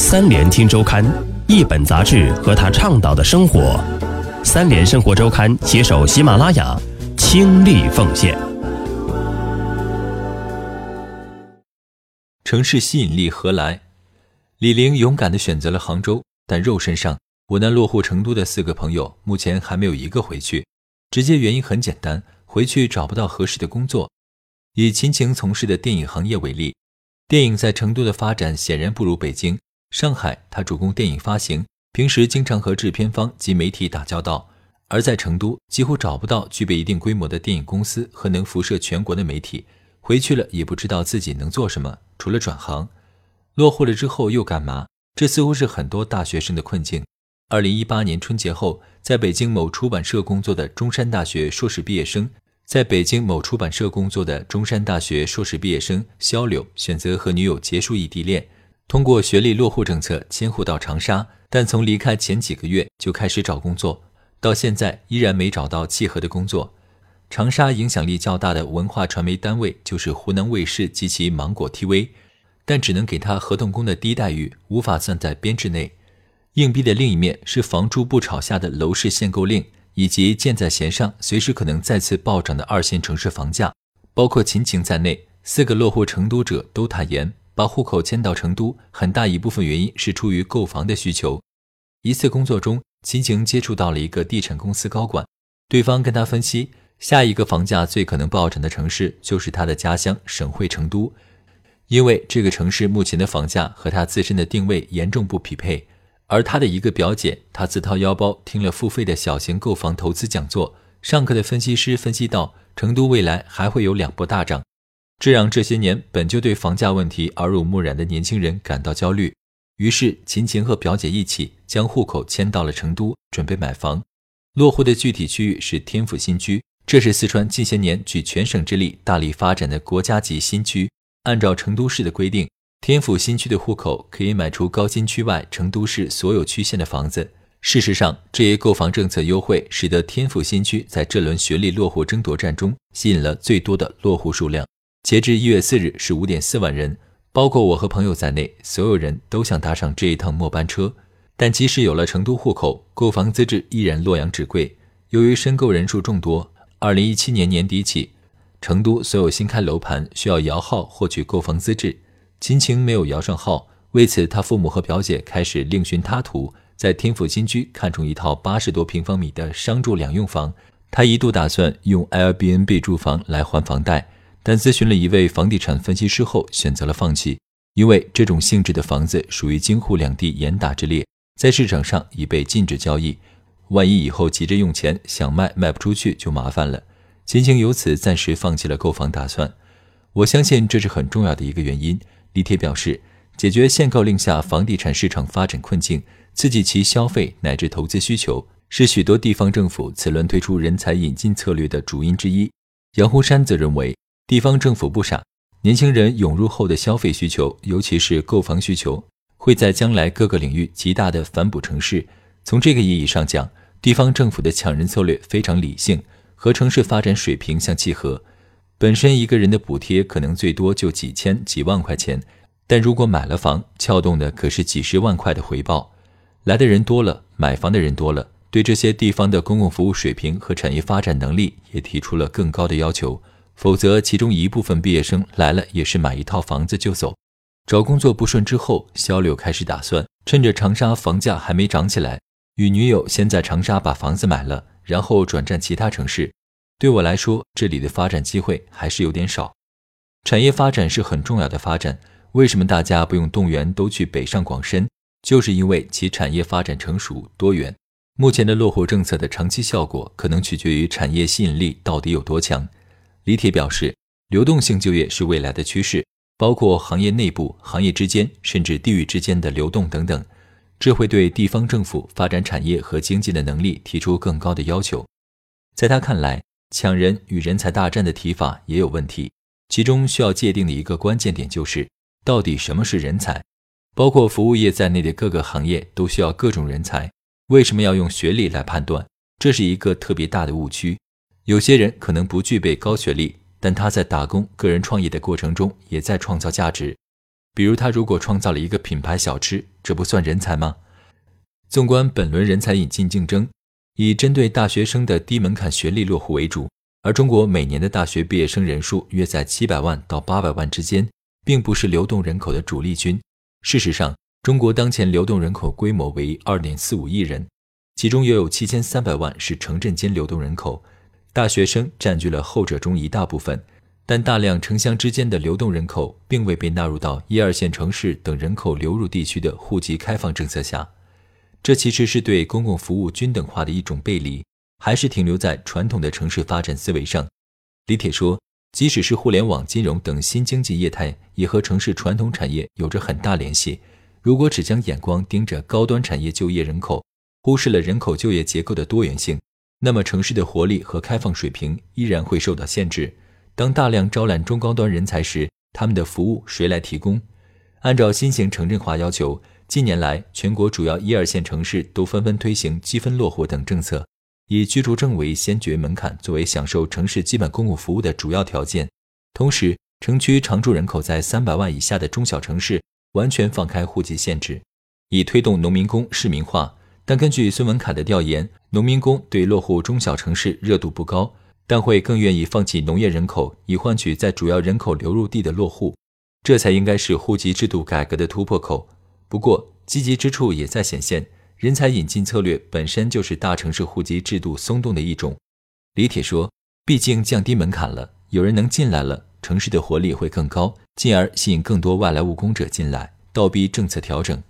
三联听周刊，一本杂志和他倡导的生活。三联生活周刊携手喜马拉雅，倾力奉献。城市吸引力何来？李玲勇敢地选择了杭州，但肉身上，我那落户成都的四个朋友目前还没有一个回去。直接原因很简单，回去找不到合适的工作。以秦晴从事的电影行业为例，电影在成都的发展显然不如北京、上海。他主攻电影发行，平时经常和制片方及媒体打交道。而在成都，几乎找不到具备一定规模的电影公司和能辐射全国的媒体。回去了也不知道自己能做什么，除了转行。落户了之后又干嘛？这似乎是很多大学生的困境。二零一八年春节后，在北京某出版社工作的中山大学硕士毕业生，在北京某出版社工作的中山大学硕士毕业生肖柳选择和女友结束异地恋，通过学历落户政策迁户到长沙。但从离开前几个月就开始找工作，到现在依然没找到契合的工作。长沙影响力较大的文化传媒单位就是湖南卫视及其芒果 TV。但只能给他合同工的低待遇，无法算在编制内。硬币的另一面是房住不炒下的楼市限购令，以及箭在弦上、随时可能再次暴涨的二线城市房价。包括秦晴在内，四个落户成都者都坦言，把户口迁到成都，很大一部分原因是出于购房的需求。一次工作中，秦晴接触到了一个地产公司高管，对方跟他分析，下一个房价最可能暴涨的城市就是他的家乡省会成都。因为这个城市目前的房价和他自身的定位严重不匹配，而他的一个表姐，她自掏腰包听了付费的小型购房投资讲座，上课的分析师分析到，成都未来还会有两波大涨，这让这些年本就对房价问题耳濡目染的年轻人感到焦虑。于是秦晴和表姐一起将户口迁到了成都，准备买房。落户的具体区域是天府新区，这是四川近些年举全省之力大力发展的国家级新区。按照成都市的规定，天府新区的户口可以买除高新区外成都市所有区县的房子。事实上，这一购房政策优惠使得天府新区在这轮学历落户争夺战中吸引了最多的落户数量。截至一月四日是五点四万人，包括我和朋友在内，所有人都想搭上这一趟末班车。但即使有了成都户口，购房资质依然洛阳纸贵。由于申购人数众多，二零一七年年底起。成都所有新开楼盘需要摇号获取购房资质，秦晴没有摇上号，为此他父母和表姐开始另寻他途，在天府新区看中一套八十多平方米的商住两用房，他一度打算用 Airbnb 住房来还房贷，但咨询了一位房地产分析师后选择了放弃，因为这种性质的房子属于京沪两地严打之列，在市场上已被禁止交易，万一以后急着用钱想卖卖不出去就麻烦了。秦晴由此暂时放弃了购房打算，我相信这是很重要的一个原因。李铁表示，解决限购令下房地产市场发展困境，刺激其消费乃至投资需求，是许多地方政府此轮推出人才引进策略的主因之一。杨洪山则认为，地方政府不傻，年轻人涌入后的消费需求，尤其是购房需求，会在将来各个领域极大的反哺城市。从这个意义上讲，地方政府的抢人策略非常理性。和城市发展水平相契合，本身一个人的补贴可能最多就几千几万块钱，但如果买了房，撬动的可是几十万块的回报。来的人多了，买房的人多了，对这些地方的公共服务水平和产业发展能力也提出了更高的要求。否则，其中一部分毕业生来了也是买一套房子就走。找工作不顺之后，肖柳开始打算趁着长沙房价还没涨起来，与女友先在长沙把房子买了。然后转战其他城市，对我来说，这里的发展机会还是有点少。产业发展是很重要的发展，为什么大家不用动员都去北上广深？就是因为其产业发展成熟多元。目前的落户政策的长期效果，可能取决于产业吸引力到底有多强。李铁表示，流动性就业是未来的趋势，包括行业内部、行业之间，甚至地域之间的流动等等。这会对地方政府发展产业和经济的能力提出更高的要求。在他看来，抢人与人才大战的提法也有问题。其中需要界定的一个关键点就是，到底什么是人才？包括服务业在内的各个行业都需要各种人才。为什么要用学历来判断？这是一个特别大的误区。有些人可能不具备高学历，但他在打工、个人创业的过程中也在创造价值。比如，他如果创造了一个品牌小吃。这不算人才吗？纵观本轮人才引进竞争，以针对大学生的低门槛学历落户为主，而中国每年的大学毕业生人数约在七百万到八百万之间，并不是流动人口的主力军。事实上，中国当前流动人口规模为二点四五亿人，其中约有七千三百万是城镇间流动人口，大学生占据了后者中一大部分。但大量城乡之间的流动人口并未被纳入到一二线城市等人口流入地区的户籍开放政策下。这其实是对公共服务均等化的一种背离，还是停留在传统的城市发展思维上？李铁说，即使是互联网金融等新经济业态，也和城市传统产业有着很大联系。如果只将眼光盯着高端产业就业人口，忽视了人口就业结构的多元性，那么城市的活力和开放水平依然会受到限制。当大量招揽中高端人才时，他们的服务谁来提供？按照新型城镇化要求。近年来，全国主要一二线城市都纷纷推行积分落户等政策，以居住证为先决门槛作为享受城市基本公共服务的主要条件。同时，城区常住人口在三百万以下的中小城市完全放开户籍限制，以推动农民工市民化。但根据孙文凯的调研，农民工对落户中小城市热度不高，但会更愿意放弃农业人口，以换取在主要人口流入地的落户。这才应该是户籍制度改革的突破口。不过，积极之处也在显现。人才引进策略本身就是大城市户籍制度松动的一种。李铁说：“毕竟降低门槛了，有人能进来了，城市的活力会更高，进而吸引更多外来务工者进来，倒逼政策调整，